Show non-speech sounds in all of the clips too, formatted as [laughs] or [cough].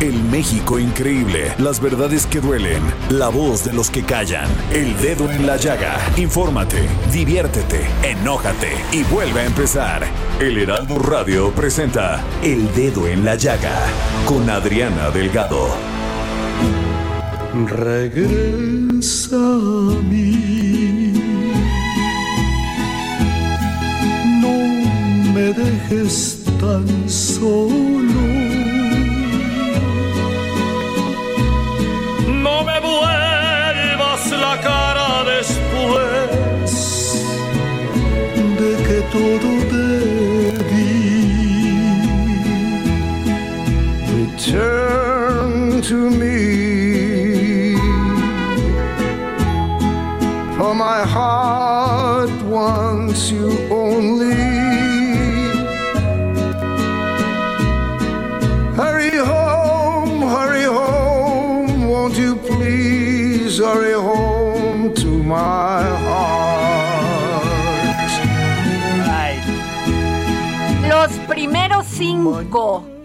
El México increíble, las verdades que duelen, la voz de los que callan, el dedo en la llaga. Infórmate, diviértete, enójate y vuelve a empezar. El Heraldo Radio presenta El Dedo en la Llaga con Adriana Delgado. Regresa a mí. No me dejes tan solo.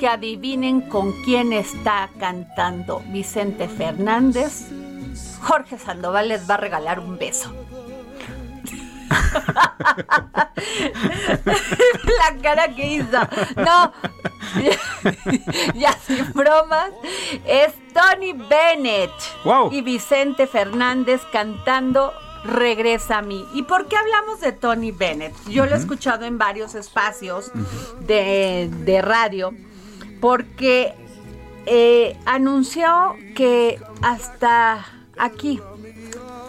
Que adivinen con quién está cantando Vicente Fernández, Jorge Sandoval les va a regalar un beso. [laughs] La cara que hizo. No, [laughs] ya sin bromas. Es Tony Bennett Wow. y Vicente Fernández cantando Regresa a mí. ¿Y por qué hablamos de Tony Bennett? Yo lo he escuchado en varios espacios de, de radio porque eh, anunció que hasta aquí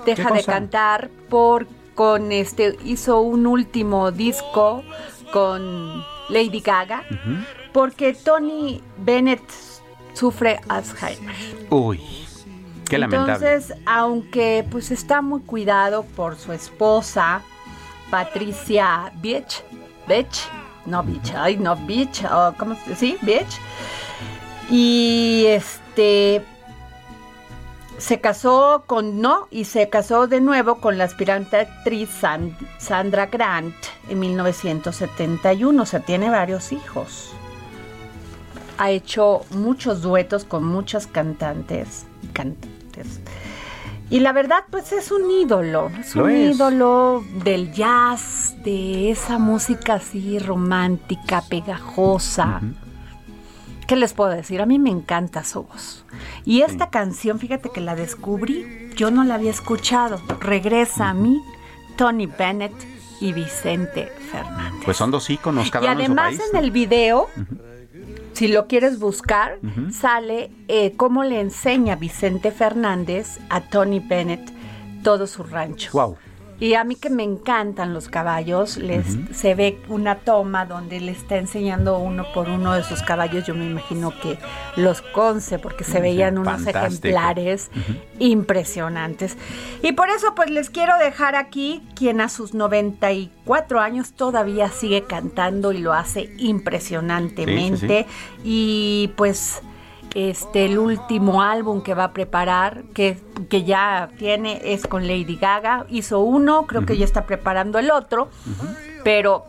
deja de cantar por con este hizo un último disco con Lady Gaga porque Tony Bennett sufre Alzheimer. Uy, qué lamentable. Entonces, aunque pues está muy cuidado por su esposa Patricia Beach, no Beach, ay no Beach, o ¿cómo se Sí, Beach. Y este se casó con no y se casó de nuevo con la aspirante actriz San- Sandra Grant en 1971, o sea, tiene varios hijos. Ha hecho muchos duetos con muchas cantantes, cantantes. Y la verdad, pues es un ídolo, es Lo un es. ídolo del jazz, de esa música así romántica, pegajosa. ¿Qué les puedo decir? A mí me encanta su voz. Y esta canción, fíjate que la descubrí, yo no la había escuchado. Regresa a mí, Tony Bennett y Vicente Fernández. Pues son dos íconos cada y uno en su además país. en el video, si lo quieres buscar, sale eh, cómo le enseña Vicente Fernández a Tony Bennett todo su rancho. Wow. Y a mí que me encantan los caballos, les se ve una toma donde le está enseñando uno por uno de sus caballos. Yo me imagino que los conce, porque se veían unos fantástico. ejemplares impresionantes. Y por eso, pues les quiero dejar aquí quien a sus 94 años todavía sigue cantando y lo hace impresionantemente. Y pues este el último álbum que va a preparar, que, que ya tiene, es con Lady Gaga. Hizo uno, creo que ya está preparando el otro, pero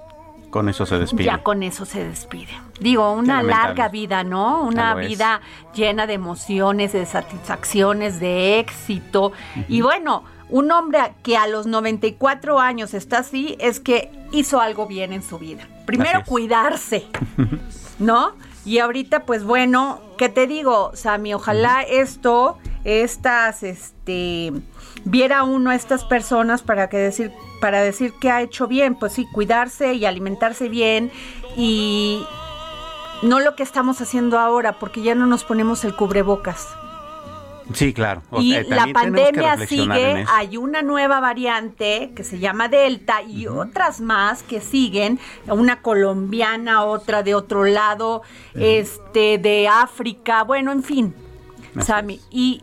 Con eso se despide. ya con eso se despide. Digo, una larga vida, ¿no? Una vida llena de emociones, de satisfacciones, de éxito. Y bueno, un hombre que a los 94 años está así es que hizo algo bien en su vida. Primero cuidarse, [laughs] ¿no? Y ahorita, pues bueno, ¿qué te digo, Sammy? Ojalá esto, estas, este, viera uno a estas personas para que decir, para decir que ha hecho bien, pues sí, cuidarse y alimentarse bien y no lo que estamos haciendo ahora, porque ya no nos ponemos el cubrebocas. Sí, claro. Y la pandemia sigue, hay una nueva variante que se llama Delta y otras más que siguen, una colombiana, otra de otro lado, este de África, bueno, en fin, Sammy, y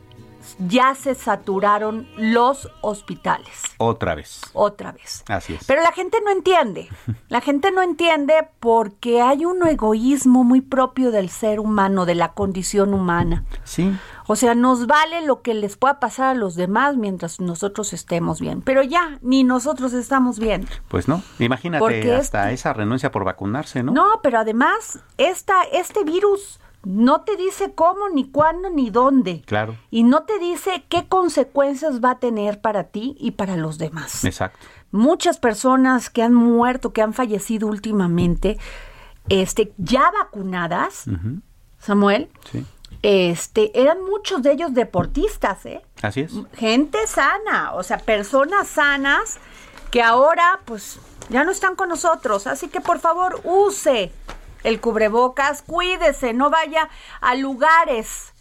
ya se saturaron los hospitales Otra vez. otra vez. Así es. Pero la gente no entiende. [laughs] La gente no entiende porque hay un egoísmo muy propio del ser humano, de la condición humana. Sí. O sea, nos vale lo que les pueda pasar a los demás mientras nosotros estemos bien. Pero ya, ni nosotros estamos bien. Pues no. Imagínate Porque hasta esa renuncia por vacunarse, ¿no? No, pero además, esta, este virus no te dice cómo, ni cuándo, ni dónde. Claro. Y no te dice qué consecuencias va a tener para ti y para los demás. Exacto. Muchas personas que han muerto, que han fallecido últimamente, este, ya vacunadas. Samuel, Sí. Este, eran muchos de ellos deportistas, ¿eh? Así es. gente sana, o sea, personas sanas que ahora pues ya no están con nosotros. Así que por favor use el cubrebocas, cuídese, no vaya a lugares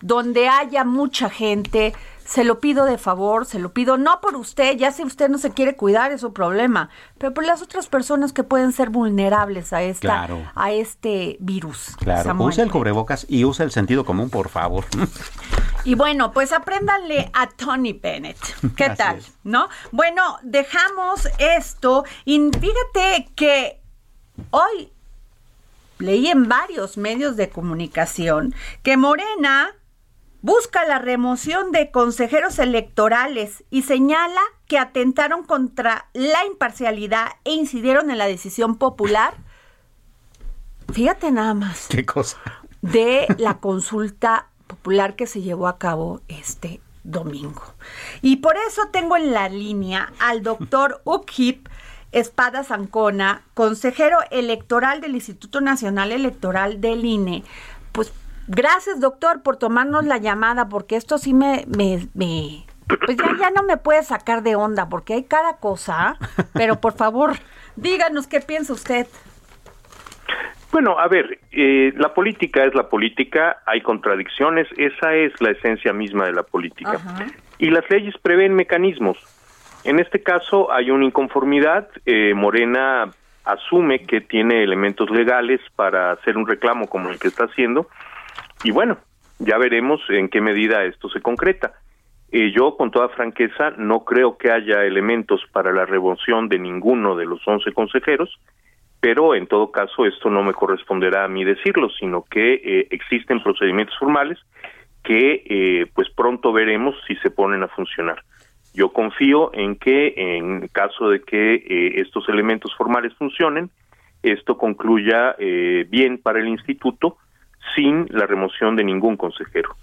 donde haya mucha gente. Se lo pido de favor, se lo pido no por usted, ya si usted no se quiere cuidar es su problema, pero por las otras personas que pueden ser vulnerables a esta Claro. a este virus. Claro. Samuel. Usa el cubrebocas y usa el sentido común, por favor. Y bueno, pues apréndanle a Tony Bennett. [laughs] ¿Qué Así tal? es. ¿No? Bueno, dejamos esto y fíjate que hoy leí en varios medios de comunicación que Morena busca la remoción de consejeros electorales y señala que atentaron contra la imparcialidad e incidieron en la decisión popular. Fíjate nada más Qué cosa. de la consulta popular que se llevó a cabo este domingo. Y por eso tengo en la línea al doctor Ukhip Espada Zancona, consejero electoral del Instituto Nacional Electoral del INE. Pues gracias, doctor, por tomarnos la llamada, porque esto sí me... me, me- pues ya, ya no me puede sacar de onda, porque hay cada cosa, pero por favor, [laughs] díganos qué piensa usted. Bueno, a ver, eh, la política es la política, hay contradicciones, esa es la esencia misma de la política. Ajá. Y las leyes prevén mecanismos. En este caso hay una inconformidad, eh, Morena asume que tiene elementos legales para hacer un reclamo como el que está haciendo, y bueno, ya veremos en qué medida esto se concreta. Eh, yo, con toda franqueza, no creo que haya elementos para la remoción de ninguno de los 11 consejeros, pero en todo caso esto no me corresponderá a mí decirlo, sino que eh, existen procedimientos formales que eh, pues pronto veremos si se ponen a funcionar. Yo confío en que en caso de que eh, estos elementos formales funcionen, esto concluya bien para el instituto sin la remoción de ningún consejero.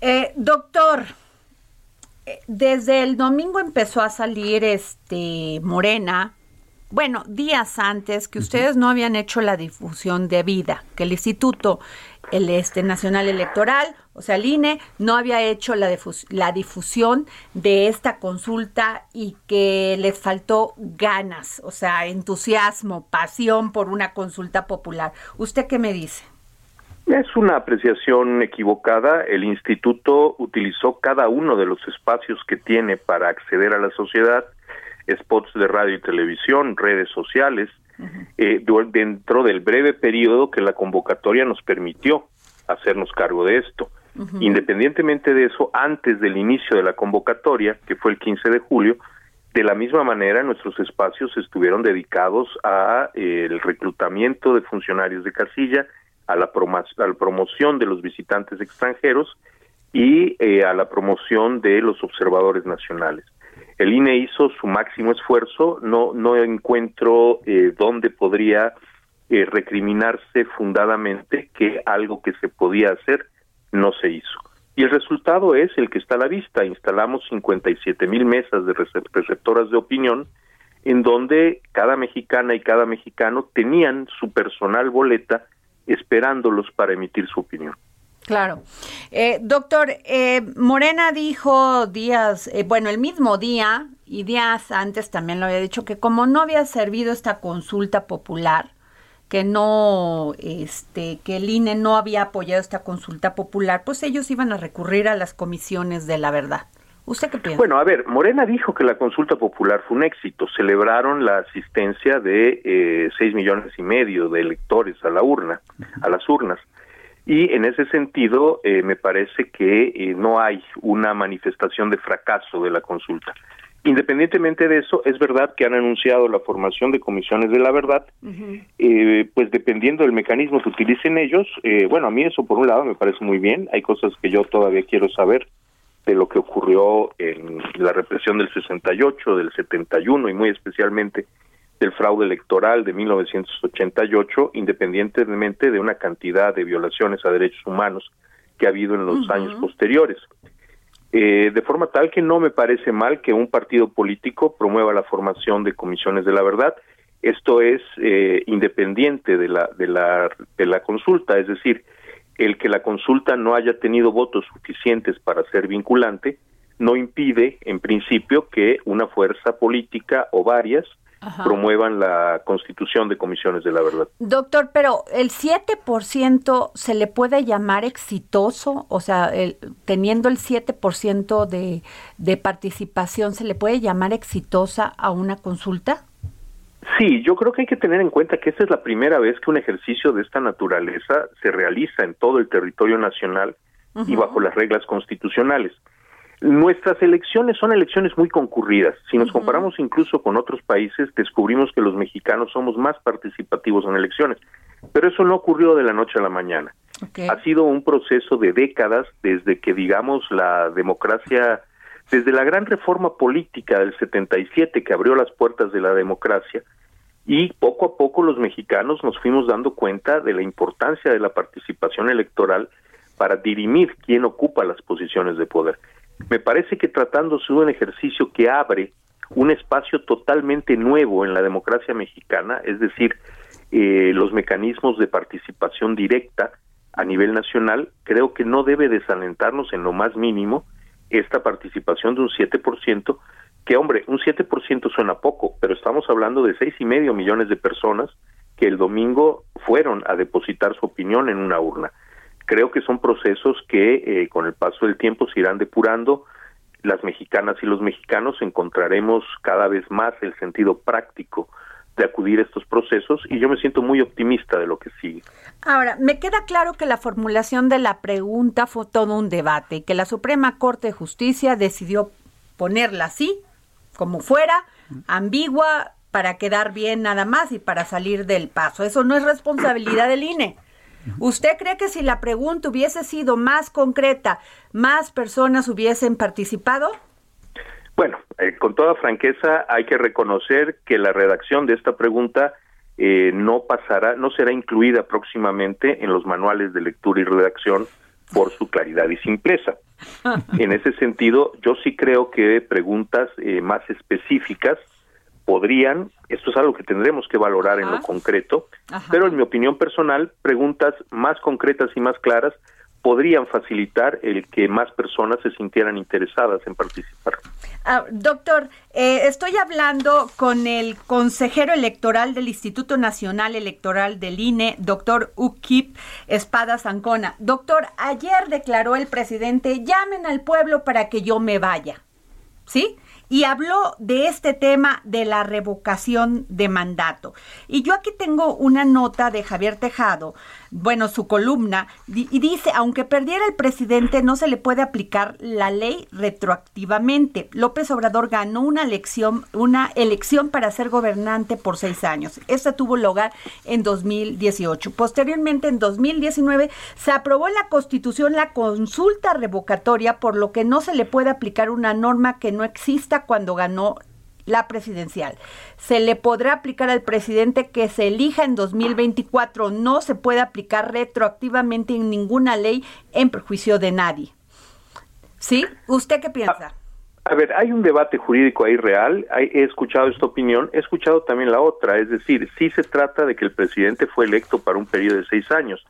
Eh, doctor, eh, desde el domingo empezó a salir este Morena. Bueno, días antes que ustedes no habían hecho la difusión de vida, que el Instituto el este Nacional Electoral, o sea, el INE, no había hecho la, difus- la difusión de esta consulta y que les faltó ganas, o sea, entusiasmo, pasión por una consulta popular. ¿Usted qué me dice? Es una apreciación equivocada. El instituto utilizó cada uno de los espacios que tiene para acceder a la sociedad, spots de radio y televisión, redes sociales, eh, du- dentro del breve periodo que la convocatoria nos permitió hacernos cargo de esto. Independientemente de eso, antes del inicio de la convocatoria, que fue el 15 de julio, de la misma manera nuestros espacios estuvieron dedicados a eh, el reclutamiento de funcionarios de casilla, a la, a la promoción de los visitantes extranjeros y eh, a la promoción de los observadores nacionales. El INE hizo su máximo esfuerzo, no, no encuentro eh, dónde podría eh, recriminarse fundadamente que algo que se podía hacer no se hizo. Y el resultado es el que está a la vista. Instalamos 57 mil mesas de recep- receptoras de opinión en donde cada mexicana y cada mexicano tenían su personal boleta esperándolos para emitir su opinión. Claro. Eh, doctor, eh, Morena dijo días, eh, bueno, el mismo día y días antes también lo había dicho, que como no había servido esta consulta popular, que no, este, que el INE no había apoyado esta consulta popular, pues ellos iban a recurrir a las comisiones de la verdad. ¿Usted qué piensa? Bueno, a ver, Morena dijo que la consulta popular fue un éxito. Celebraron la asistencia de eh, seis millones y medio de electores a la urna, a las urnas. Y en ese sentido, eh, me parece que eh, no hay una manifestación de fracaso de la consulta. Independientemente de eso, es verdad que han anunciado la formación de comisiones de la verdad, eh, pues dependiendo del mecanismo que utilicen ellos, eh, bueno, a mí eso por un lado me parece muy bien, hay cosas que yo todavía quiero saber de lo que ocurrió en la represión del 68, del 71 y muy especialmente del fraude electoral de 1988, independientemente de una cantidad de violaciones a derechos humanos que ha habido en los años posteriores. Eh, de forma tal que no me parece mal que un partido político promueva la formación de comisiones de la verdad. Esto es eh, independiente de la, de, la, de la consulta, es decir, el que la consulta no haya tenido votos suficientes para ser vinculante no impide, en principio, que una fuerza política o varias promuevan la constitución de comisiones de la verdad. Doctor, pero el 7% se le puede llamar exitoso, o sea, el, teniendo el 7% de, de participación, ¿se le puede llamar exitosa a una consulta? Sí, yo creo que hay que tener en cuenta que esta es la primera vez que un ejercicio de esta naturaleza se realiza en todo el territorio nacional y bajo las reglas constitucionales. Nuestras elecciones son elecciones muy concurridas. Si nos comparamos incluso con otros países, descubrimos que los mexicanos somos más participativos en elecciones. Pero eso no ocurrió de la noche a la mañana. Okay. Ha sido un proceso de décadas desde que, digamos, la democracia, desde la gran reforma política del 77 que abrió las puertas de la democracia, y poco a poco los mexicanos nos fuimos dando cuenta de la importancia de la participación electoral para dirimir quién ocupa las posiciones de poder. Me parece que tratándose de un ejercicio que abre un espacio totalmente nuevo en la democracia mexicana, es decir, eh, los mecanismos de participación directa a nivel nacional, creo que no debe desalentarnos en lo más mínimo esta participación de un 7%, que hombre, un 7% suena poco, pero estamos hablando de seis y medio millones de personas que el domingo fueron a depositar su opinión en una urna creo que son procesos que eh, con el paso del tiempo se irán depurando. Las mexicanas y los mexicanos encontraremos cada vez más el sentido práctico de acudir a estos procesos y yo me siento muy optimista de lo que sigue. Ahora, me queda claro que la formulación de la pregunta fue todo un debate y que la Suprema Corte de Justicia decidió ponerla así, como fuera, ambigua, para quedar bien nada más y para salir del paso. Eso no es responsabilidad del INE. ¿Usted cree que si la pregunta hubiese sido más concreta, más personas hubiesen participado? Bueno, eh, con toda franqueza hay que reconocer que la redacción de esta pregunta eh, no pasará, no será incluida próximamente en los manuales de lectura y redacción por su claridad y simpleza. [laughs] En ese sentido, yo sí creo que preguntas eh, más específicas podrían, esto es algo que tendremos que valorar Ajá. en lo concreto, Ajá. pero en mi opinión personal, preguntas más concretas y más claras podrían facilitar el que más personas se sintieran interesadas en participar. Ah, doctor, eh, estoy hablando con el consejero electoral del Instituto Nacional Electoral del INE, doctor Ukip Espada Zancona. Doctor, ayer declaró el presidente, llamen al pueblo para que yo me vaya. ¿Sí? Y habló de este tema de la revocación de mandato. Y yo aquí tengo una nota de Javier Tejado, bueno, su columna, y dice, aunque perdiera el presidente, no se le puede aplicar la ley retroactivamente. López Obrador ganó una elección, una elección para ser gobernante por seis años. Esta tuvo lugar en 2018. Posteriormente, en 2019, se aprobó en la Constitución la consulta revocatoria, por lo que no se le puede aplicar una norma que no exista cuando ganó la presidencial. Se le podrá aplicar al presidente que se elija en 2024. No se puede aplicar retroactivamente en ninguna ley en perjuicio de nadie. ¿Sí? ¿Usted qué piensa? A ver, hay un debate jurídico ahí real, he escuchado esta opinión, he escuchado también la otra, es decir, sí se trata de que el presidente fue electo para un periodo de seis años,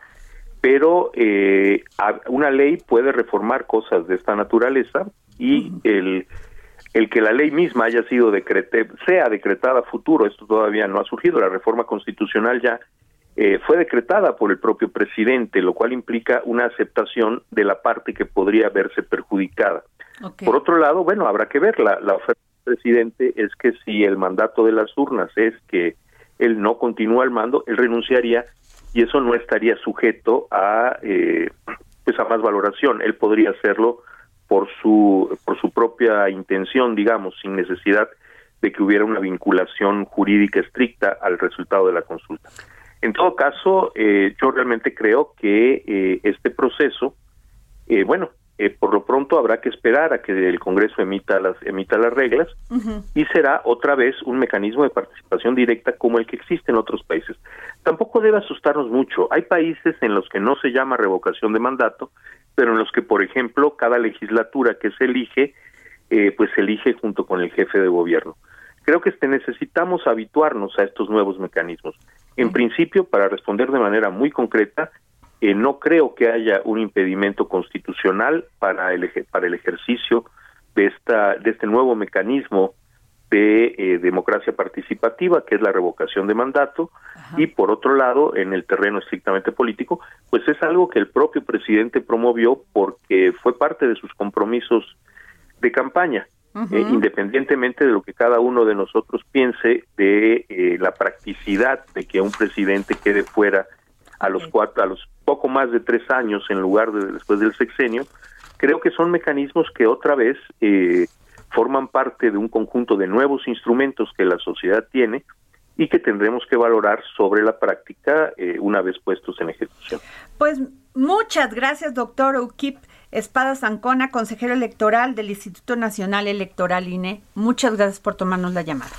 pero eh, una ley puede reformar cosas de esta naturaleza y el, el que la ley misma haya sido decrete, sea decretada a futuro, esto todavía no ha surgido, la reforma constitucional ya eh, fue decretada por el propio presidente, lo cual implica una aceptación de la parte que podría verse perjudicada. Por otro lado, bueno, habrá que ver, la, la oferta del presidente es que si el mandato de las urnas es que él no continúa el mando, él renunciaría y eso no estaría sujeto a eh, pues a más valoración él podría hacerlo por su por su propia intención digamos sin necesidad de que hubiera una vinculación jurídica estricta al resultado de la consulta. En todo caso eh, yo realmente creo que eh, este proceso eh, bueno eh, por lo pronto habrá que esperar a que el Congreso emita las emita las reglas y será otra vez un mecanismo de participación directa como el que existe en otros países. Tampoco debe asustarnos mucho. Hay países en los que no se llama revocación de mandato, pero en los que, por ejemplo, cada legislatura que se elige, eh, pues se elige junto con el jefe de gobierno. Creo que este, necesitamos habituarnos a estos nuevos mecanismos. En principio, para responder de manera muy concreta, eh, no creo que haya un impedimento constitucional para el para el ejercicio de esta de este nuevo mecanismo de eh, democracia participativa que es la revocación de mandato. Y por otro lado en el terreno estrictamente político pues es algo que el propio presidente promovió porque fue parte de sus compromisos de campaña eh, independientemente de lo que cada uno de nosotros piense de la practicidad de que un presidente quede fuera a los cuatro, a los poco más de tres años en lugar de después del sexenio, creo que son mecanismos que otra vez eh, forman parte de un conjunto de nuevos instrumentos que la sociedad tiene y que tendremos que valorar sobre la práctica eh, una vez puestos en ejecución. Pues muchas gracias, doctor Ukip Espada Zancona, consejero electoral del Instituto Nacional Electoral INE. Muchas gracias por tomarnos la llamada.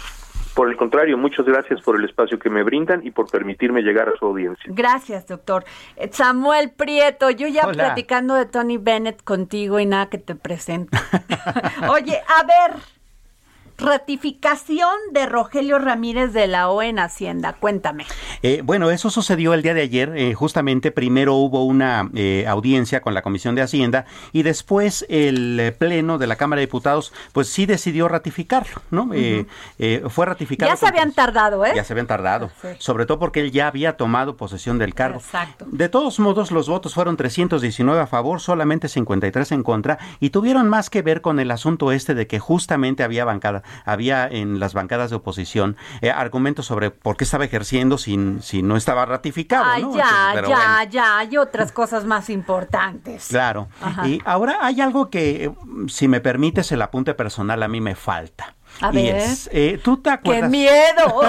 Por el contrario, muchas gracias por el espacio que me brindan y por permitirme llegar a su audiencia. Gracias, doctor. Eh, Samuel Prieto, yo ya platicando de Tony Bennett contigo y nada que te presento. [laughs] Oye, a ver, Ratificación de Rogelio Ramírez de la O en Hacienda. Cuéntame. Eh, bueno, eso sucedió el día de ayer. Eh, justamente primero hubo una eh, audiencia con la Comisión de Hacienda y después el Pleno de la Cámara de Diputados, pues sí decidió ratificarlo, ¿no? fue ratificado. Ya se habían tardado, ¿eh? Ya se habían tardado. Sobre todo porque él ya había tomado posesión del cargo. Exacto. De todos modos, los votos fueron 319 a favor, solamente 53 en contra y tuvieron más que ver con el asunto este de que justamente había bancada había en las bancadas de oposición eh, argumentos sobre por qué estaba ejerciendo sin, si no estaba ratificado. Ay, ya, ya, ya, hay otras cosas más importantes. Claro. Y ahora hay algo que, si me permites el apunte personal, a mí me falta. A ver. Eh, ¿Tú te acuerdas? ¡Qué miedo!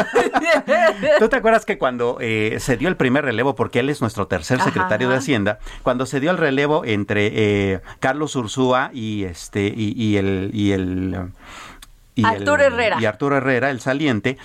[laughs] ¿Tú te acuerdas que cuando eh, se dio el primer relevo, porque él es nuestro tercer secretario de Hacienda, cuando se dio el relevo entre Carlos Ursúa y este y el y el y Arturo Herrera. Y Arturo Herrera, el saliente,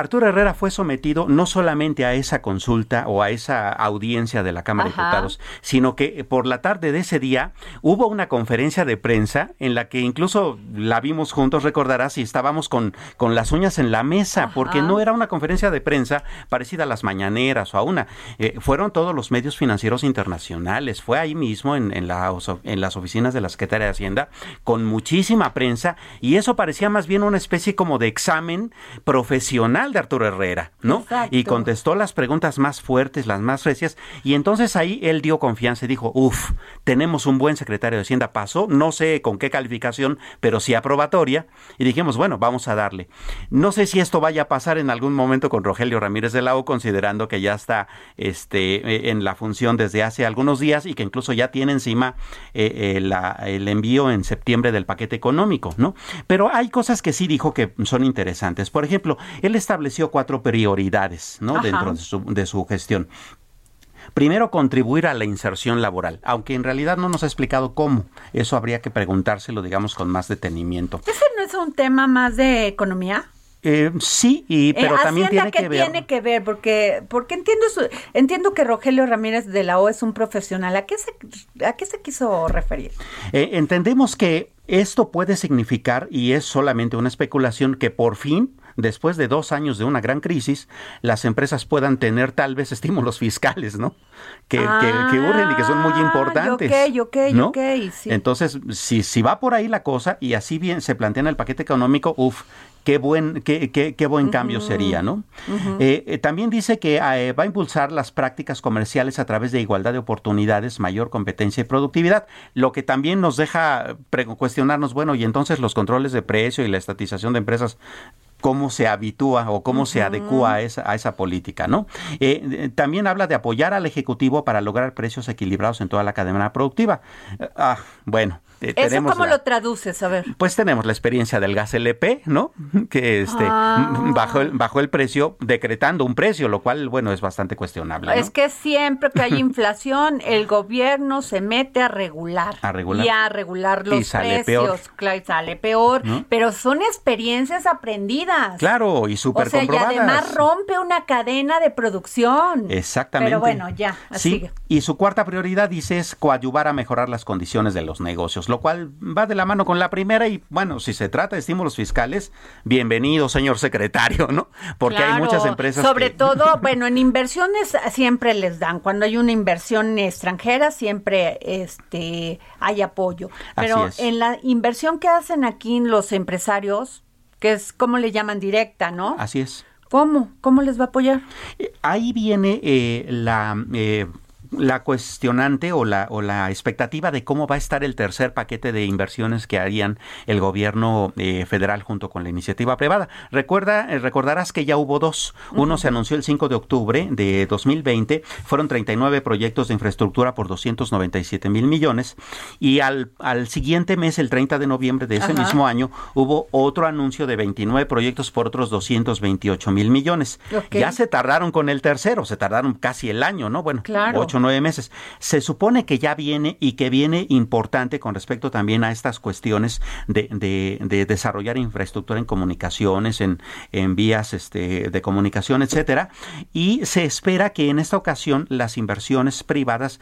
Arturo Herrera fue sometido no solamente a esa consulta o a esa audiencia de la Cámara de Diputados, sino que por la tarde de ese día hubo una conferencia de prensa en la que incluso la vimos juntos, recordarás, y estábamos con, con las uñas en la mesa, porque no era una conferencia de prensa parecida a las mañaneras o a una. Eh, fueron todos los medios financieros internacionales, fue ahí mismo en, en, la, en las oficinas de la Secretaría de Hacienda, con muchísima prensa, y eso parecía más bien una especie como de examen profesional de Arturo Herrera, ¿no? Y contestó las preguntas más fuertes, las más recias, y entonces ahí él dio confianza y dijo, uff, tenemos un buen secretario de Hacienda, pasó, no sé con qué calificación, pero sí aprobatoria, y dijimos, bueno, vamos a darle. No sé si esto vaya a pasar en algún momento con Rogelio Ramírez de la O, considerando que ya está este, eh, en la función desde hace algunos días y que incluso ya tiene encima eh, eh, el envío en septiembre del paquete económico, ¿no? Pero hay cosas que sí dijo que son interesantes. Por ejemplo, él está estableció cuatro prioridades ¿no? dentro de su, de su gestión. Primero, contribuir a la inserción laboral, aunque en realidad no nos ha explicado cómo. Eso habría que preguntárselo, digamos, con más detenimiento. ¿Ese no es un tema más de economía? Eh, sí, y, pero eh, también tiene que, ver. tiene que ver? Porque, porque entiendo entiendo que Rogelio Ramírez de la O es un profesional. ¿A qué se, a qué se quiso referir? Eh, entendemos que esto puede significar, y es solamente una especulación, que por fin después de dos años de una gran crisis, las empresas puedan tener tal vez estímulos fiscales, ¿no? Que, que, urgen y que son muy ah, importantes. Ok, ok, ¿no? ok. Sí. Entonces, si, si va por ahí la cosa y así bien se plantea en el paquete económico, uff, qué buen, qué, qué, qué buen cambio sería, ¿no? Eh, eh, también dice que eh, va a impulsar las prácticas comerciales a través de igualdad de oportunidades, mayor competencia y productividad, lo que también nos deja cuestionarnos, bueno, y entonces los controles de precio y la estatización de empresas cómo se habitúa o cómo se adecua a esa, a esa política, ¿no? también habla de apoyar al Ejecutivo para lograr precios equilibrados en toda la cadena productiva. Ah, bueno, eh, ¿Eso cómo lo traduces? A ver. Pues tenemos la experiencia del gas LP, ¿no? [laughs] Que este ah. bajó, el, bajó el precio decretando un precio, lo cual, bueno, es bastante cuestionable. Es que siempre que hay [laughs] inflación, el gobierno se mete a regular. A regular. Y a regular los sale precios. Peor. y sale peor. Pero son experiencias aprendidas. Claro, y súper o sea, Y además rompe una cadena de producción. Exactamente. Pero bueno, ya. Así. Sí, y su cuarta prioridad, dice, es coadyuvar a mejorar las condiciones de los negocios lo cual va de la mano con la primera y bueno, si se trata de estímulos fiscales, bienvenido, señor secretario, ¿no? Porque hay muchas empresas Sobre todo, [laughs] bueno, en inversiones siempre les dan, cuando hay una inversión extranjera siempre este hay apoyo, pero en la inversión que hacen aquí los empresarios, que es como le llaman directa, ¿no? Así es. ¿Cómo? ¿Cómo les va a apoyar? Eh, ahí viene eh, la eh, la cuestionante o la, o la expectativa de cómo va a estar el tercer paquete de inversiones que harían el gobierno eh, federal junto con la iniciativa privada. Recuerda, eh, recordarás que ya hubo dos. Uno se anunció el 5 de octubre de 2020, fueron 39 proyectos de infraestructura por 297 mil millones y al, al siguiente mes, el 30 de noviembre de ese mismo año, hubo otro anuncio de 29 proyectos por otros 228 mil millones. Ya se tardaron con el tercero, se tardaron casi el año, ¿no? Bueno, claro. Nueve meses. Se supone que ya viene y que viene importante con respecto también a estas cuestiones de, de, desarrollar infraestructura en comunicaciones, en, en vías este, de comunicación, etcétera. Y se espera que en esta ocasión las inversiones privadas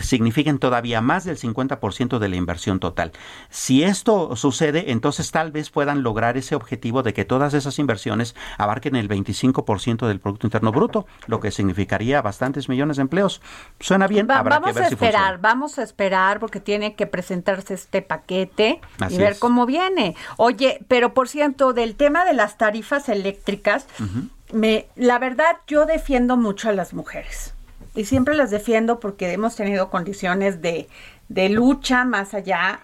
signifiquen todavía más del 50% de la inversión total. Si esto sucede, entonces tal vez puedan lograr ese objetivo de que todas esas inversiones abarquen el 25% del Producto Interno Bruto, lo que significaría bastantes millones de empleos. Suena bien, habrá vamos que ver a esperar, vamos a esperar porque tiene que presentarse este paquete y ver cómo viene. Oye, pero por cierto, del tema de las tarifas eléctricas, me, la verdad yo defiendo mucho a las mujeres. Y siempre las defiendo porque hemos tenido condiciones de, de lucha más allá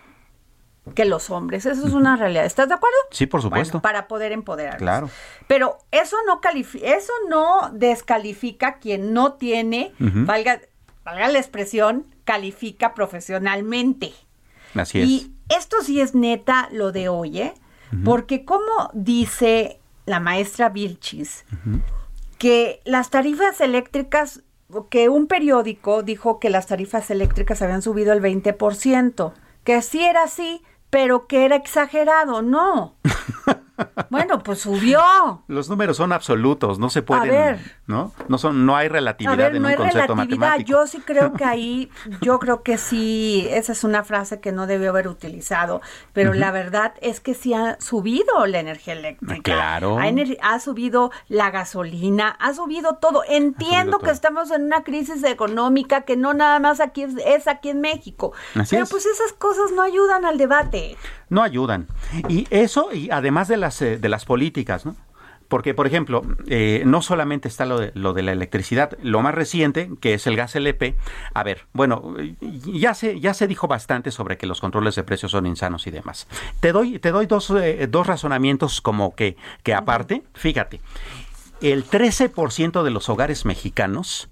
que los hombres. Eso es una realidad. ¿Estás de acuerdo? Sí, por supuesto. para poder empoderar. Claro. Pero eso no eso no descalifica quien no tiene, valga, valga la expresión, califica profesionalmente. Así es. Y esto sí es neta lo de hoy, ¿eh? Porque como dice la maestra Vilchis, que las tarifas eléctricas, que un periódico dijo que las tarifas eléctricas habían subido el 20%, que sí era así, pero que era exagerado, no. [laughs] Bueno, pues subió. Los números son absolutos, no se pueden, ¿no? No son, no hay relatividad en un concepto relatividad. Yo sí creo que [laughs] ahí, yo creo que sí, esa es una frase que no debió haber utilizado, pero la verdad es que sí ha subido la energía eléctrica. Claro. Ha, subido la gasolina, ha subido todo. Entiendo que estamos en una crisis económica que no nada más aquí es, aquí en México. pero pues esas cosas no ayudan al debate no ayudan. Y eso, y además de las, eh, de las políticas, ¿no? Porque, por ejemplo, eh, no solamente está lo de, lo de la electricidad, lo más reciente, que es el gas LP, a ver, bueno, ya se, ya se dijo bastante sobre que los controles de precios son insanos y demás. Te doy, te doy dos, eh, dos razonamientos como que, que aparte, fíjate, el 13% de los hogares mexicanos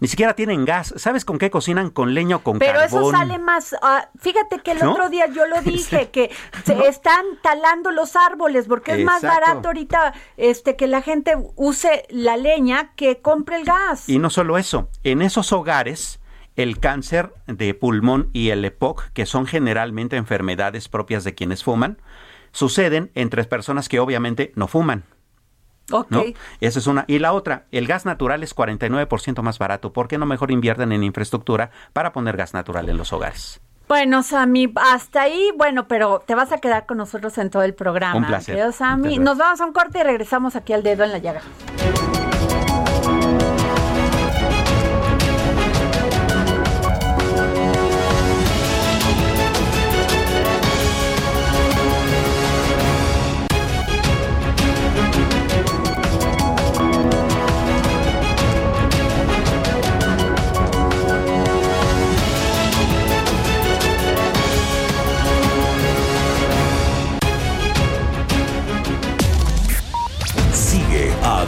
ni siquiera tienen gas. ¿Sabes con qué cocinan? Con leño, con Pero carbón. Pero eso sale más. Ah, fíjate que el otro día yo lo [laughs] dije, que se están talando los árboles porque es más barato ahorita este que la gente use la leña que compre el gas. Y no solo eso, en esos hogares el cáncer de pulmón y el EPOC, que son generalmente enfermedades propias de quienes fuman, suceden entre personas que obviamente no fuman. Ok. Esa es una. Y la otra, el gas natural es 49% más barato. ¿Por qué no mejor invierten en infraestructura para poner gas natural en los hogares? Bueno, Sammy, hasta ahí, bueno, pero te vas a quedar con nosotros en todo el programa. Un placer. querido Sammy. Nos vamos a un corte y regresamos aquí al dedo en la llaga.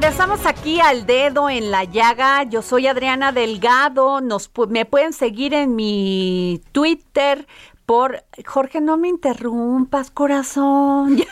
Regresamos aquí al dedo en la llaga. Yo soy Adriana Delgado. Nos, me pueden seguir en mi Twitter por... Jorge, no me interrumpas, corazón.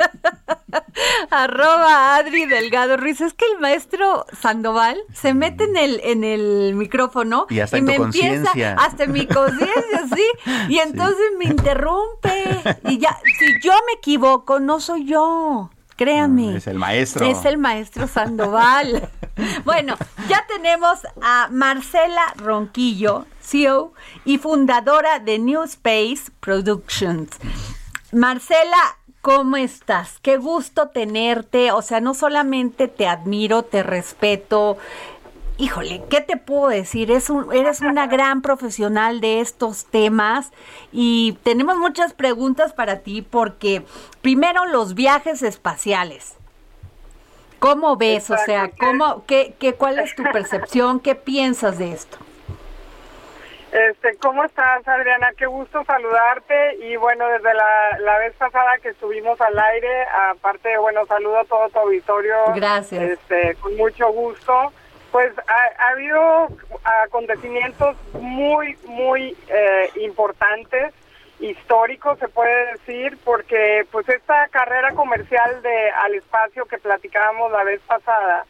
[laughs] Arroba Adri Delgado Ruiz. Es que el maestro Sandoval se mete en el, en el micrófono Y hasta en tu me empieza, hasta mi [laughs] conciencia, sí. Y entonces me interrumpe. Y ya, si yo me equivoco, no soy yo. Créanme. Es el maestro. Es el maestro Sandoval. [laughs] bueno, ya tenemos a Marcela Ronquillo, CEO y fundadora de New Space Productions. Marcela, ¿cómo estás? Qué gusto tenerte. O sea, no solamente te admiro, te respeto. Híjole, ¿qué te puedo decir? Es un- eres una [laughs] gran profesional de estos temas y tenemos muchas preguntas para ti porque primero los viajes espaciales. ¿Cómo ves? O sea. ¿cómo, qué, qué, ¿cuál es tu [laughs] percepción? ¿Qué piensas de esto? Este, ¿Cómo estás, Adriana? Qué gusto saludarte. Y bueno, desde la, la vez pasada que estuvimos al aire, aparte, bueno, saludo a todo tu auditorio. Gracias. Este, con mucho gusto. Pues ha, ha habido acontecimientos muy, muy eh, importantes, históricos, se puede decir, porque pues esta carrera comercial de al espacio que platicábamos la vez pasada,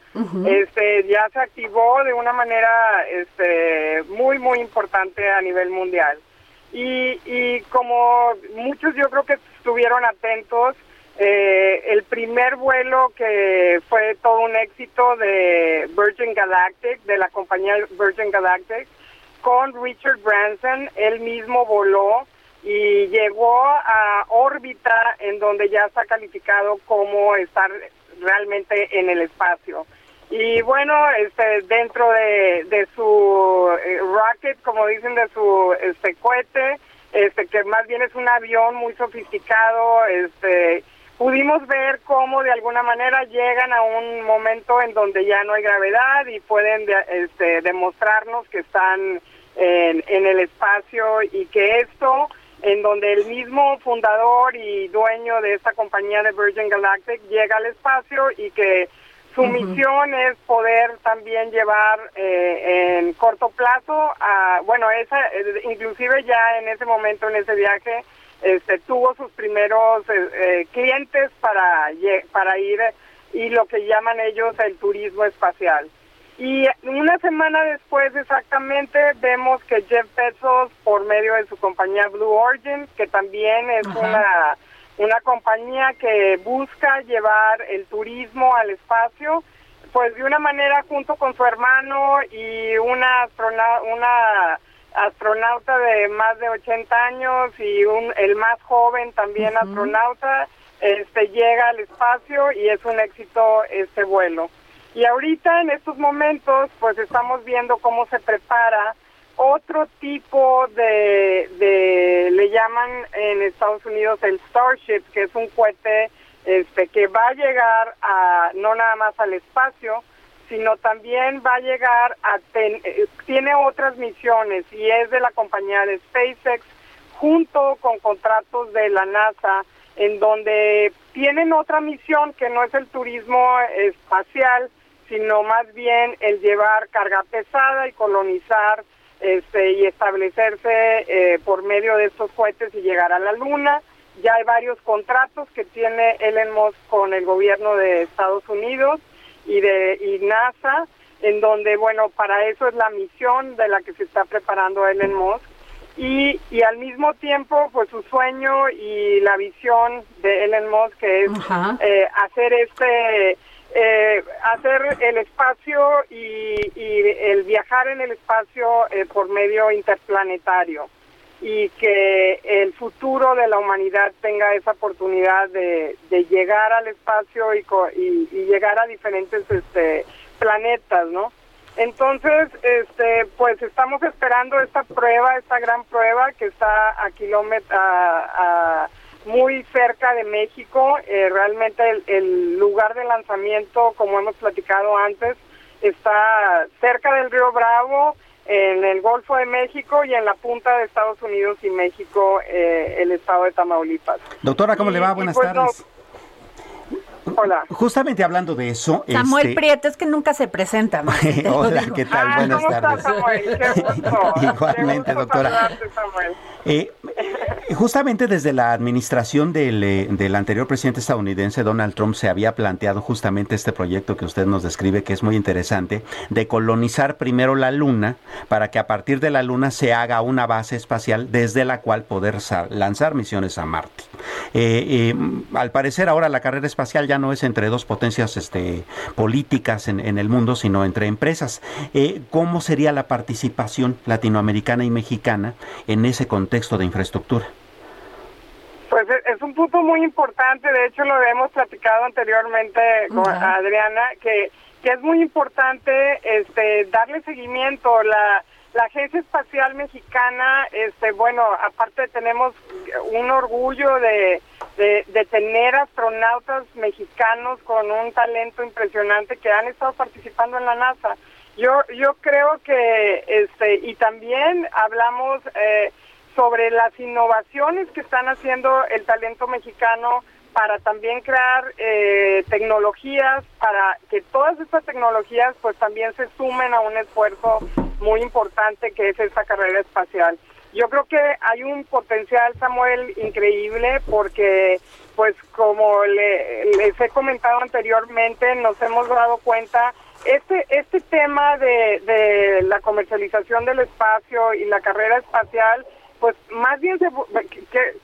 este, ya se activó de una manera este, muy, muy importante a nivel mundial. Y, y como muchos yo creo que estuvieron atentos, eh, el primer vuelo que fue todo un éxito de Virgin Galactic, de la compañía Virgin Galactic, con Richard Branson, él mismo voló y llegó a órbita en donde ya está calificado como estar realmente en el espacio. Y bueno, este, dentro de, de su eh, rocket, como dicen, de su este cohete, este, que más bien es un avión muy sofisticado, este, pudimos ver cómo de alguna manera llegan a un momento en donde ya no hay gravedad y pueden de- este, demostrarnos que están en, en el espacio y que esto, en donde el mismo fundador y dueño de esta compañía de Virgin Galactic llega al espacio y que su misión es poder también llevar eh, en corto plazo a, bueno, esa, eh, inclusive ya en ese momento, en ese viaje, este, tuvo sus primeros eh, eh, clientes para, para ir y lo que llaman ellos el turismo espacial. Y una semana después exactamente vemos que Jeff Bezos, por medio de su compañía Blue Origin, que también es Ajá. una, una compañía que busca llevar el turismo al espacio, pues de una manera junto con su hermano y una, una astronauta de más de 80 años y un, el más joven también astronauta este llega al espacio y es un éxito este vuelo. Y ahorita en estos momentos pues estamos viendo cómo se prepara otro tipo de, de le llaman en Estados Unidos el Starship, que es un cohete este que va a llegar a no nada más al espacio, sino también va a llegar a eh, tiene otras misiones y es de la compañía de SpaceX junto con contratos de la NASA en donde tienen otra misión que no es el turismo espacial, sino más bien el llevar carga pesada y colonizar este, y establecerse eh, por medio de estos cohetes y llegar a la Luna. Ya hay varios contratos que tiene Elon Musk con el gobierno de Estados Unidos y de y NASA, en donde, bueno, para eso es la misión de la que se está preparando Elon Musk. Y, y al mismo tiempo, pues su sueño y la visión de Elon Musk que es eh, hacer este, eh, hacer el espacio y, y, el viajar en el espacio eh, por medio interplanetario y que el futuro de la humanidad tenga esa oportunidad de, llegar al espacio y, y, llegar a diferentes este, planetas, ¿no? Entonces, este, pues estamos esperando esta prueba, esta gran prueba que está a kilómetros, muy cerca de México. Eh, realmente el lugar de lanzamiento, como hemos platicado antes, está cerca del río Bravo en el Golfo de México y en la punta de Estados Unidos y México, eh, el estado de Tamaulipas. Doctora, ¿cómo le va? Buenas pues, tardes. Hola. Justamente hablando de eso. Samuel este... Prieto, es que nunca se presenta. [laughs] Hola, ¿qué tal? Ah, Buenas ¿cómo tardes. Samuel? Qué [laughs] gusto. Igualmente, Qué gusto doctora. Samuel. Eh, justamente desde la administración del, eh, del, anterior presidente estadounidense Donald Trump se había planteado justamente este proyecto que usted nos describe que es muy interesante de colonizar primero la luna para que a partir de la luna se haga una base espacial desde la cual poder lanzar misiones a Marte. Eh, eh, al parecer ahora la carrera espacial ya no es entre dos potencias este, políticas en, en el mundo sino entre empresas. Eh, ¿Cómo sería la participación latinoamericana y mexicana en ese contexto de infraestructura? Pues es un punto muy importante, de hecho lo hemos platicado anteriormente con Adriana, que, que es muy importante este darle seguimiento. La, la Agencia Espacial Mexicana, este bueno, aparte tenemos un orgullo de, de, tener astronautas mexicanos con un talento impresionante que han estado participando en la NASA. Yo yo creo que este y también hablamos eh, sobre las innovaciones que están haciendo el talento mexicano para también crear eh, tecnologías, para que todas estas tecnologías pues también se sumen a un esfuerzo muy importante que es esta carrera espacial. Yo creo que hay un potencial, Samuel, increíble porque, pues como le, les he comentado anteriormente, nos hemos dado cuenta, este, este tema de, de la comercialización del espacio y la carrera espacial, pues más bien se,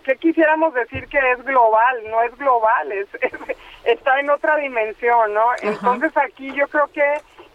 que, quisiéramos decir que es global, no es global, es, [laughs] está en otra dimensión, ¿no? Entonces aquí yo creo que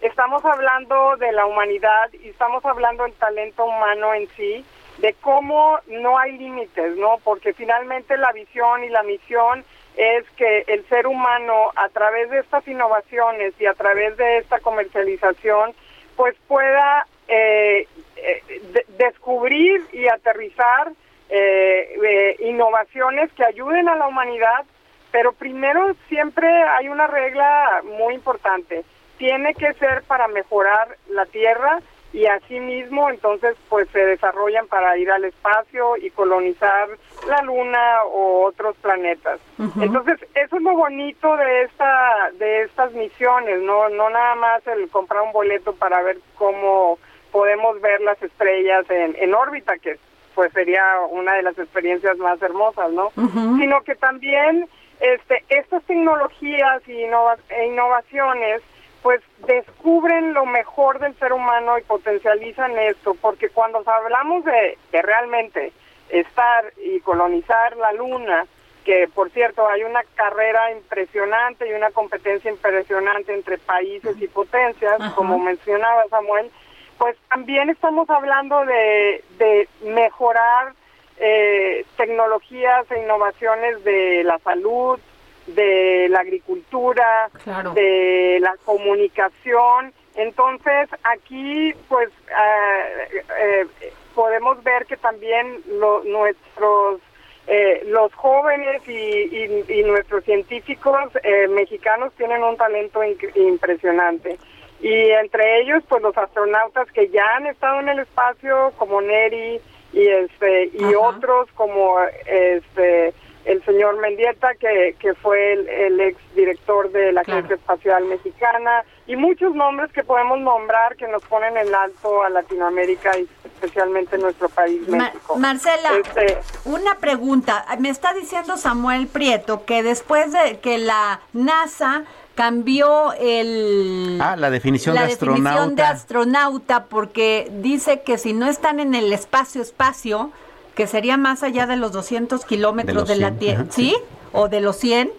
estamos hablando de la humanidad y estamos hablando del talento humano en sí, de cómo no hay límites, ¿no? Porque finalmente la visión y la misión es que el ser humano a través de estas innovaciones y a través de esta comercialización pues pueda eh, eh, descubrir y aterrizar eh, eh, innovaciones que ayuden a la humanidad, pero primero siempre hay una regla muy importante, tiene que ser para mejorar la Tierra y asimismo entonces pues se desarrollan para ir al espacio y colonizar la luna o otros planetas. Entonces, eso es lo bonito de esta de estas misiones, no no nada más el comprar un boleto para ver cómo podemos ver las estrellas en, en órbita, que pues sería una de las experiencias más hermosas, ¿no? Sino que también este, estas tecnologías y e innovaciones pues descubren lo mejor del ser humano y potencializan esto, porque cuando hablamos de, de realmente estar y colonizar la luna, que por cierto hay una carrera impresionante y una competencia impresionante entre países y potencias, como mencionaba Samuel, pues también estamos hablando de, de mejorar eh, tecnologías e innovaciones de la salud, de la agricultura, de la comunicación. Entonces, aquí, pues, eh, eh, podemos ver que también nuestros eh, los jóvenes y, nuestros científicos mexicanos tienen un talento impresionante y entre ellos pues los astronautas que ya han estado en el espacio como Neri y este y otros como este el señor Mendieta, que, que fue el, ex director de la Agencia Espacial Mexicana, y muchos nombres que podemos nombrar que nos ponen en alto a Latinoamérica y especialmente nuestro país, México. Marcela, este, una pregunta. Me está diciendo Samuel Prieto que después de que la NASA cambió el ah, la definición la de astronauta. definición de astronauta porque dice que si no están en el espacio espacio que sería más allá de los 200 kilómetros de, la Tierra, ¿sí? O de los 100.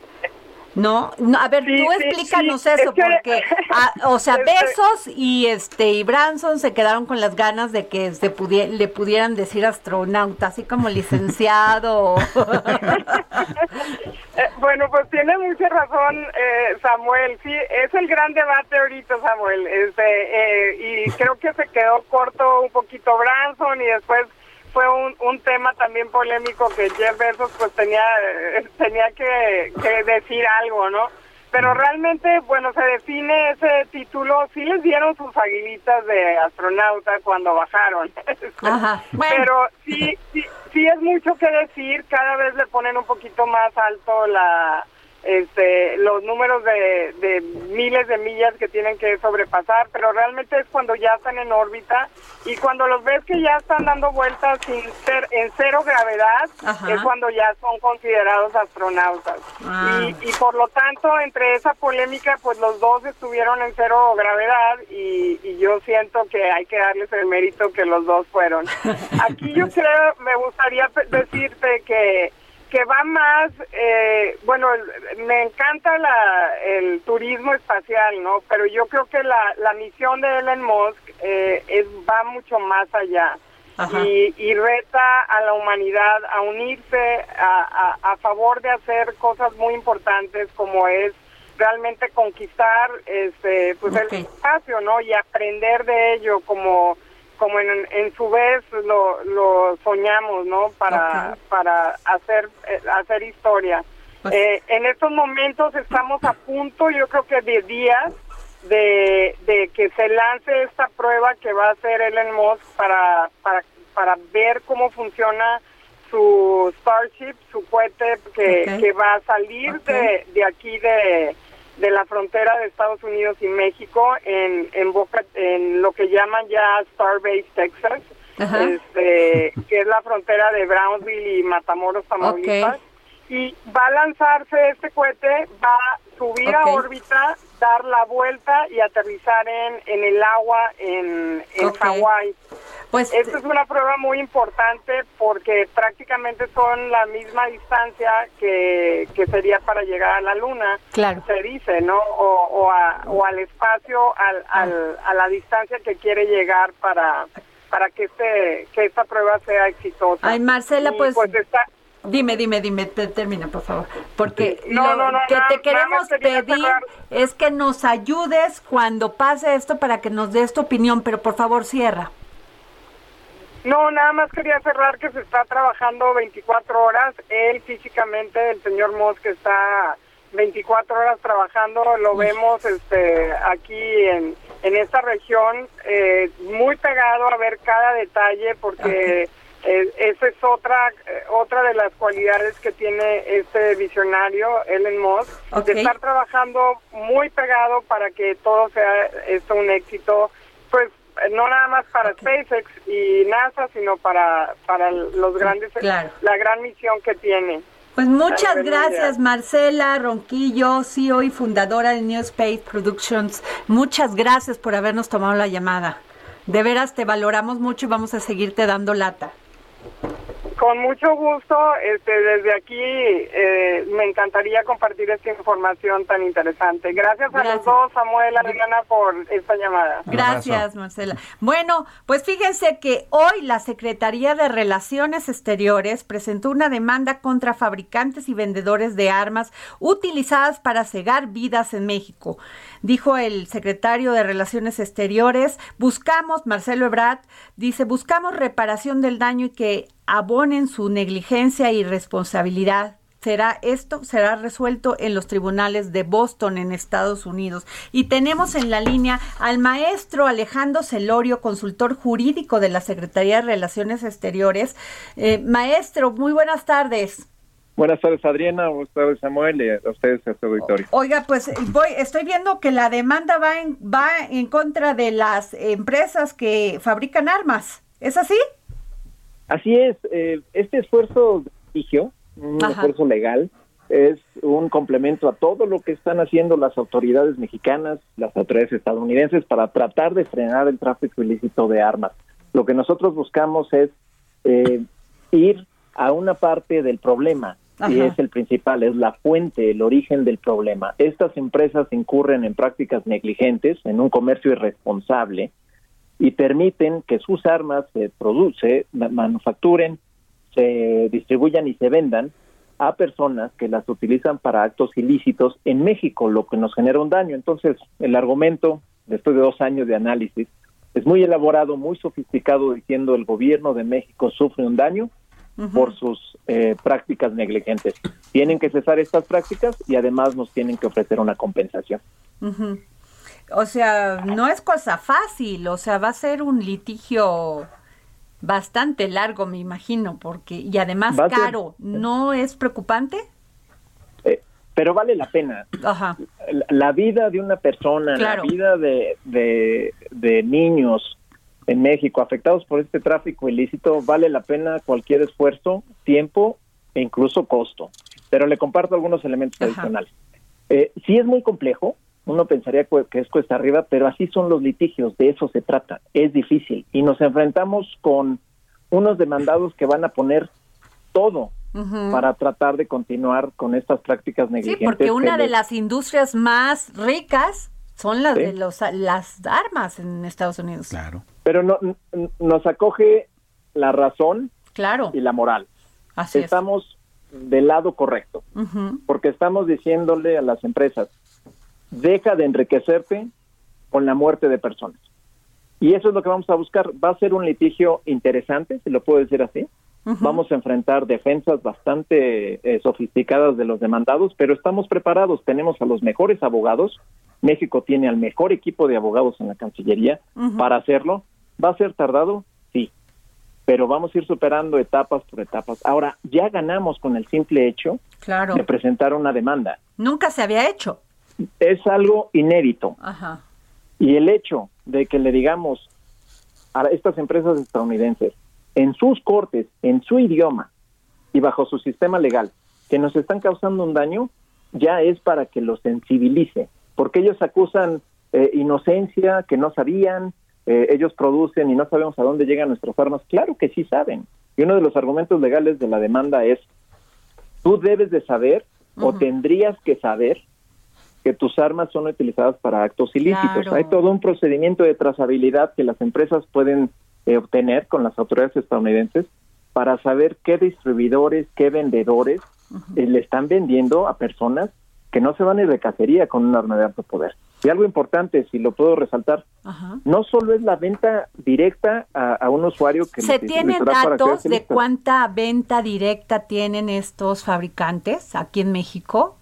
No, no a ver, tú explícanos eso, porque, ah, o sea, [laughs] Besos y este y Branson se quedaron con las ganas de que se le pudieran decir astronauta, así como licenciado. [laughs] Eh, bueno, pues tiene mucha razón eh, Samuel, sí, es el gran debate ahorita, Samuel, este, eh, y creo que se quedó corto un poquito Branson y después fue un, un tema también polémico que Jeff Bezos pues tenía [laughs] tenía que, decir algo, ¿no? Pero realmente, bueno, se define ese título, sí les dieron sus aguilitas de astronauta cuando bajaron. [laughs] Pero sí, sí, sí es mucho que decir, cada vez le ponen un poquito más alto la, este, los números de, de, miles de millas que tienen que sobrepasar, pero realmente es cuando ya están en órbita y cuando los ves que ya están dando vueltas sin ser en cero gravedad, es cuando ya son considerados astronautas. Ah. Y, y, por lo tanto, entre esa polémica, pues los dos estuvieron en cero gravedad y, y yo siento que hay que darles el mérito que los dos fueron. [laughs] Aquí yo creo, me gustaría decirte que que va más, eh, bueno, me encanta la, el turismo espacial, ¿no? Pero yo creo que la, la misión de Elon Musk eh, es, va mucho más allá y, y, reta a la humanidad a unirse a, a, a, favor de hacer cosas muy importantes como es realmente conquistar este pues el espacio, ¿no? Y aprender de ello como como en, en su vez lo, lo soñamos, ¿no? Para, para hacer, eh, hacer historia. Pues eh, en estos momentos estamos a punto, yo creo que de días, de, de que se lance esta prueba que va a hacer Elon Musk para, para, para ver cómo funciona su Starship, su cohete que, que va a salir de, de aquí de, de la frontera de Estados Unidos y México en, en Boca, en lo que llaman ya Starbase, Texas, este, que es la frontera de Brownsville y Matamoros, Tamaulipas. Y va a lanzarse este cohete, va a subir a órbita, dar la vuelta y aterrizar en, en el agua en, en Hawái. Pues esta es una prueba muy importante porque prácticamente son la misma distancia que, que sería para llegar a la luna, claro. se dice, ¿no? O, o, al espacio, al, al, a la distancia que quiere llegar para para que este que esta prueba sea exitosa. Ay, Marcela, pues, pues Dime, dime, dime, termina, por favor. Porque lo que te queremos pedir es que nos ayudes cuando pase esto para que nos des tu opinión, pero por favor cierra. No, nada más quería cerrar que se está trabajando 24 horas. Él físicamente, el señor Moss, está 24 horas trabajando, lo vemos este aquí en, en esta región, eh, muy pegado a ver cada detalle porque eh, esa es otra eh, otra de las cualidades que tiene este visionario, Ellen Moss, de estar trabajando muy pegado para que todo sea esto un éxito. Pues no nada más para SpaceX y NASA, sino para, para los grandes, la gran misión que tiene. Pues muchas gracias Marcela Ronquillo, CEO y fundadora de New Space Productions. Muchas gracias por habernos tomado la llamada. De veras te valoramos mucho y vamos a seguirte dando lata. Thank you. Con mucho gusto, este, desde aquí eh, me encantaría compartir esta información tan interesante. Gracias, a los dos, Samuel, Adriana, por esta llamada. Gracias, Marcela. Bueno, pues fíjense que hoy la Secretaría de Relaciones Exteriores presentó una demanda contra fabricantes y vendedores de armas utilizadas para cegar vidas en México. Dijo el secretario de Relaciones Exteriores, buscamos, Marcelo Ebrard, dice, buscamos reparación del daño y que abonen su negligencia y responsabilidad será esto será resuelto en los tribunales de Boston en Estados Unidos. Y tenemos en la línea al maestro Alejandro Celorio, consultor jurídico de la Secretaría de Relaciones Exteriores. Eh, maestro, muy buenas tardes. Buenas tardes, Adriana. Buenas tardes, Samuel. Y a ustedes, a su auditorio. Oiga, pues voy, estoy viendo que la demanda va en, va en contra de las empresas que fabrican armas. ¿Es así? Así es. Eh, este esfuerzo de litigio, un esfuerzo legal, es un complemento a todo lo que están haciendo las autoridades mexicanas, las autoridades estadounidenses para tratar de frenar el tráfico ilícito de armas. Lo que nosotros buscamos es eh, ir a una parte del problema, y es el principal, es la fuente, el origen del problema. Estas empresas incurren en prácticas negligentes, en un comercio irresponsable y permiten que sus armas se produce, manufacturen, se distribuyan y se vendan a personas que las utilizan para actos ilícitos en México, lo que nos genera un daño. Entonces, el argumento, después de dos años de análisis, es muy elaborado, muy sofisticado, diciendo el gobierno de México sufre un daño por sus eh, prácticas negligentes. Tienen que cesar estas prácticas y además nos tienen que ofrecer una compensación. O sea, no es cosa fácil, o sea, va a ser un litigio bastante largo, me imagino, porque y además caro, ¿no es preocupante? Eh, pero vale la pena. Ajá. La, vida de una persona, la vida de, de, de niños, en México afectados por este tráfico ilícito, vale la pena cualquier esfuerzo, tiempo e incluso costo. Pero le comparto algunos elementos adicionales. Eh, sí es muy complejo, uno pensaría que es cuesta arriba, pero así son los litigios, de eso se trata, es difícil. Y nos enfrentamos con unos demandados que van a poner todo para tratar de continuar con estas prácticas negligentes. Sí, porque una de las industrias más ricas son las de los, las armas en Estados Unidos. Claro. Pero no, nos acoge la razón claro. y la moral. Así estamos del lado correcto, porque estamos diciéndole a las empresas, deja de enriquecerte con la muerte de personas. Y eso es lo que vamos a buscar. Va a ser un litigio interesante, si lo puedo decir así. Vamos a enfrentar defensas bastante eh, sofisticadas de los demandados, pero estamos preparados. Tenemos a los mejores abogados. México tiene al mejor equipo de abogados en la Cancillería para hacerlo ¿Va a ser tardado? Sí, pero vamos a ir superando etapas por etapas. Ahora, ya ganamos con el simple hecho claro. de presentar una demanda. Nunca se había hecho. Es algo inédito. Ajá. Y el hecho de que le digamos a estas empresas estadounidenses, en sus cortes, en su idioma y bajo su sistema legal, que nos están causando un daño, ya es para que los sensibilice, porque ellos acusan eh, inocencia, que no sabían, eh, ellos producen y no sabemos a dónde llegan nuestras armas. Claro que sí saben. Y uno de los argumentos legales de la demanda es, tú debes de saber o tendrías que saber que tus armas son utilizadas para actos ilícitos. Hay todo un procedimiento de trazabilidad que las empresas pueden eh, obtener con las autoridades estadounidenses para saber qué distribuidores, qué vendedores eh, le están vendiendo a personas que no se van a ir de cacería con un arma de alto poder. Y algo importante, si lo puedo resaltar, no solo es la venta directa a, un usuario que... ¿Se tienen datos de cuánta venta directa tienen estos fabricantes aquí en México?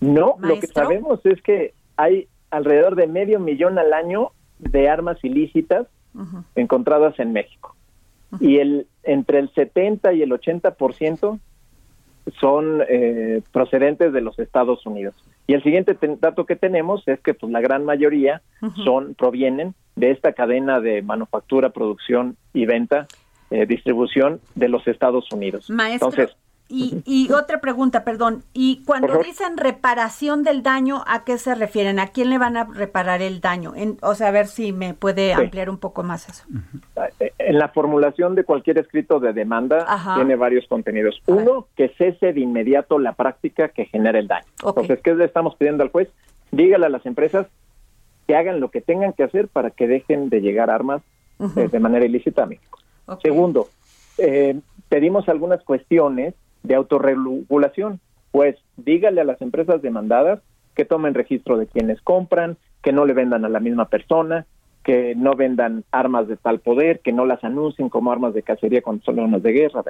No, lo que sabemos es que hay alrededor de medio millón al año de armas ilícitas encontradas en México. Y el entre el 70 y el 80% son eh, procedentes de los Estados Unidos. Y el siguiente dato que tenemos es que pues la gran mayoría son provienen de esta cadena de manufactura, producción y venta, eh, distribución de los Estados Unidos. Maestro, Entonces, Y, [laughs] otra pregunta, perdón. Y cuando dicen reparación del daño, ¿a qué se refieren? ¿A quién le van a reparar el daño? o sea, a ver si me puede ampliar un poco más eso. En la formulación de cualquier escrito de demanda tiene varios contenidos. Uno, que cese de inmediato la práctica que genera el daño. Entonces, ¿qué le estamos pidiendo al juez? Dígale a las empresas que hagan lo que tengan que hacer para que dejen de llegar armas eh, de manera ilícita a México. Segundo, eh, pedimos algunas cuestiones de autorregulación. Pues dígale a las empresas demandadas que tomen registro de quienes compran, que no le vendan a la misma persona, que no vendan armas de tal poder, que no las anuncien como armas de cacería cuando son armas de guerra.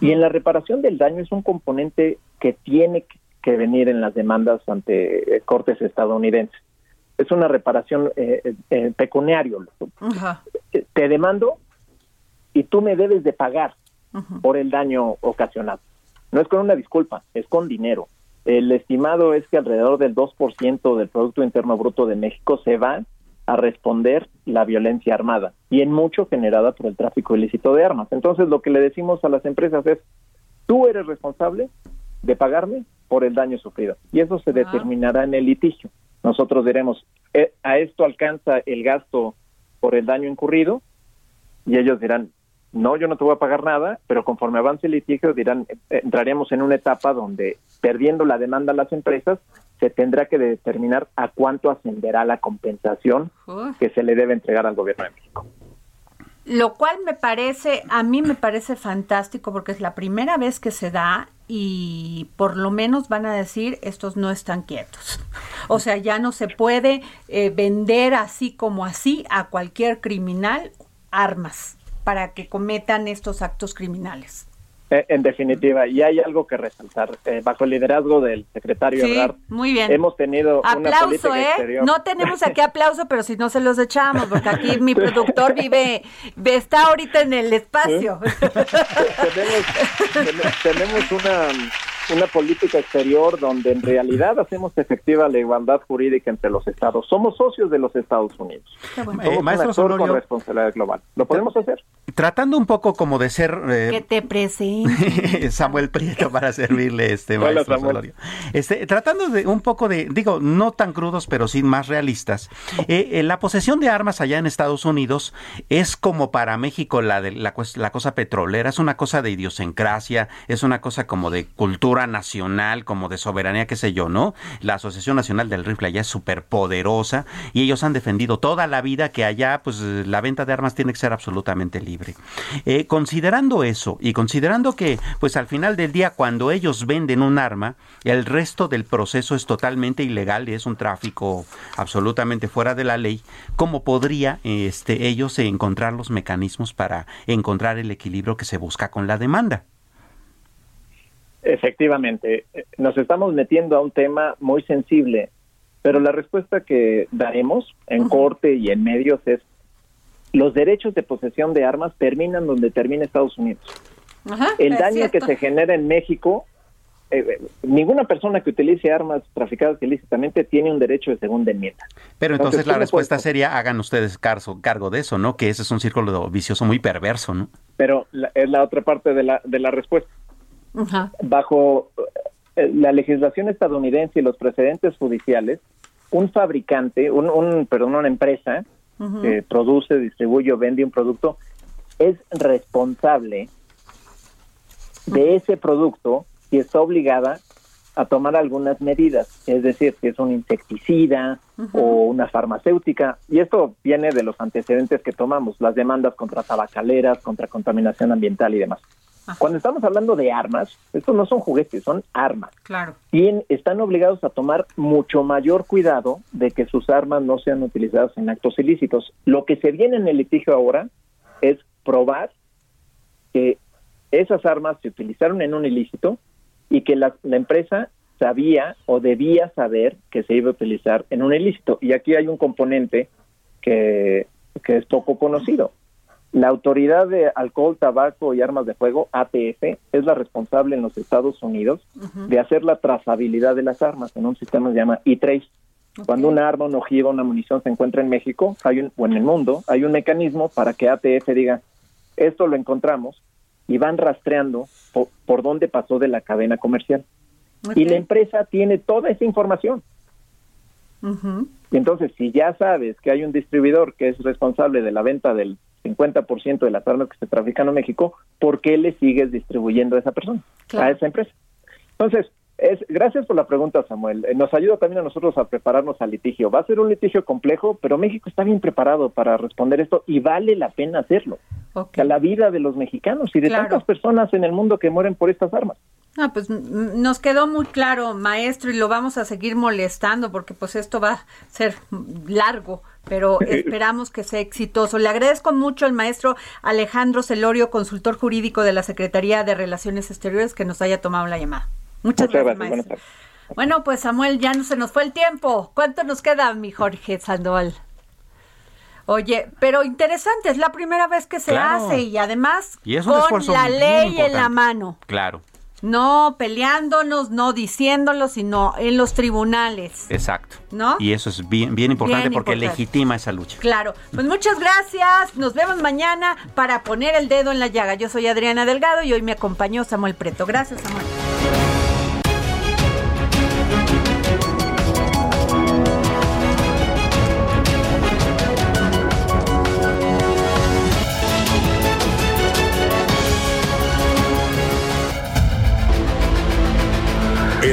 Y en la reparación del daño es un componente que tiene que venir en las demandas ante eh, cortes estadounidenses. Es una reparación eh, eh, pecuniario. Te demando y tú me debes de pagar por el daño ocasionado. No es con una disculpa, es con dinero. El estimado es que alrededor del 2% del Producto Interno Bruto de México se va a responder la violencia armada y en mucho generada por el tráfico ilícito de armas. Entonces lo que le decimos a las empresas es, tú eres responsable de pagarme por el daño sufrido y eso se determinará en el litigio. Nosotros diremos, eh, a esto alcanza el gasto por el daño incurrido y ellos dirán, no, yo no te voy a pagar nada, pero conforme avance el litigio dirán, eh, entraremos en una etapa donde perdiendo la demanda a las empresas, se tendrá que determinar a cuánto ascenderá la compensación que se le debe entregar al gobierno de México. Lo cual me parece, a mí me parece fantástico porque es la primera vez que se da y por lo menos van a decir estos no están quietos. O sea, ya no se puede eh, vender así como así a cualquier criminal armas para que cometan estos actos criminales. Eh, en definitiva, y hay algo que resaltar. Eh, bajo el liderazgo del secretario sí, muy bien. hemos tenido aplauso, una política ¿eh? exterior. No tenemos aquí aplauso, pero si no se los echamos, porque aquí mi [laughs] productor vive, está ahorita en el espacio. [laughs] [laughs] tenemos, tenemos una una política exterior donde en realidad hacemos efectiva la igualdad jurídica entre los estados. Somos socios de los Estados Unidos. Eh, maestro con responsabilidad global. ¿Lo podemos hacer? Tratando un poco como de ser... Eh, que te presente. [laughs] Samuel Prieto para servirle, este maestro Solorio. Este, tratando de un poco de, digo, no tan crudos, pero sí más realistas. Eh, la posesión de armas allá en Estados Unidos es como para México la, de, la, la cosa petrolera, es una cosa de idiosincrasia, es una cosa como de cultura nacional, como de soberanía, qué sé yo, ¿no? La Asociación Nacional del Rifle allá es súper poderosa y ellos han defendido toda la vida que allá, pues la venta de armas tiene que ser absolutamente libre. Eh, considerando eso y considerando que, pues al final del día, cuando ellos venden un arma, el resto del proceso es totalmente ilegal y es un tráfico absolutamente fuera de la ley, ¿cómo podría este, ellos encontrar los mecanismos para encontrar el equilibrio que se busca con la demanda? Efectivamente, nos estamos metiendo a un tema muy sensible, pero la respuesta que daremos en corte y en medios es los derechos de posesión de armas terminan donde termina Estados Unidos. el daño que se genera en México, eh, eh, ninguna persona que utilice armas traficadas ilícitamente tiene un derecho de segunda enmienda. Pero entonces, la respuesta sería hagan ustedes cargo, cargo de eso, ¿no? Que ese es un círculo vicioso muy perverso, ¿no? Pero es la otra parte de la, de la respuesta. Bajo eh, la legislación estadounidense y los precedentes judiciales, un fabricante, un, perdón, una empresa que produce, distribuye o vende un producto es responsable de ese producto y está obligada a tomar algunas medidas, es decir, si es un insecticida o una farmacéutica, y esto viene de los antecedentes que tomamos, las demandas contra tabacaleras, contra contaminación ambiental y demás. Cuando estamos hablando de armas, estos no son juguetes, son armas. Claro. Y están obligados a tomar mucho mayor cuidado de que sus armas no sean utilizadas en actos ilícitos. Lo que se viene en el litigio ahora es probar que esas armas se utilizaron en un ilícito y que la, la empresa sabía o debía saber que se iba a utilizar en un ilícito. Y aquí hay un componente que, que es poco conocido. La Autoridad de Alcohol, Tabaco y Armas de Fuego, ATF, es la responsable en los Estados Unidos de hacer la trazabilidad de las armas en un sistema que se llama E-Trace. Cuando un arma, un ojiva, una munición se encuentra en México hay un, o en el mundo, hay un mecanismo para que ATF diga, esto lo encontramos y van rastreando por, dónde pasó de la cadena comercial. Y la empresa tiene toda esa información. Entonces, si ya sabes que hay un distribuidor que es responsable de la venta del 50% de las armas que se trafican en México, ¿por qué le sigues distribuyendo a esa persona, a esa empresa? Entonces, es, gracias por la pregunta, Samuel. Eh, nos ayuda también a nosotros a prepararnos al litigio. Va a ser un litigio complejo, pero México está bien preparado para responder esto y vale la pena hacerlo. Okay. la vida de los mexicanos y de tantas personas en el mundo que mueren por estas armas. Ah, pues nos quedó muy claro, maestro, y lo vamos a seguir molestando porque pues esto va a ser largo, pero [laughs] esperamos que sea exitoso. Le agradezco mucho al maestro Alejandro Celorio, consultor jurídico de la Secretaría de Relaciones Exteriores, que nos haya tomado la llamada. Muchas, gracias, maestro. Bueno, pues Samuel, ya no se nos fue el tiempo. ¿Cuánto nos queda, mi Jorge Sandoval? Oye, pero interesante, es la primera vez que se hace y además con la ley en la mano. Claro. No peleándonos, no diciéndolo, sino en los tribunales. Exacto. ¿No? Y eso es bien, bien importante porque legitima esa lucha. Claro. Pues muchas gracias. Nos vemos mañana para poner el dedo en la llaga. Yo soy Adriana Delgado y hoy me acompañó Samuel Preto. Gracias, Samuel.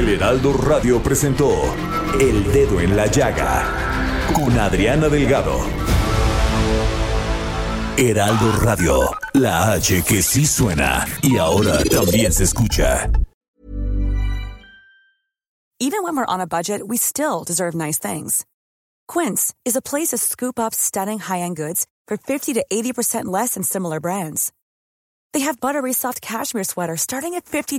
El Heraldo Radio presentó El Dedo en la Llaga con Adriana Delgado. Heraldo Radio, la H que sí suena y ahora también se escucha. Even when we're on a budget, we still deserve nice things. Quince is a place to scoop up stunning high-end goods for 50 to 80% less than similar brands. They have buttery soft cashmere sweaters starting at $50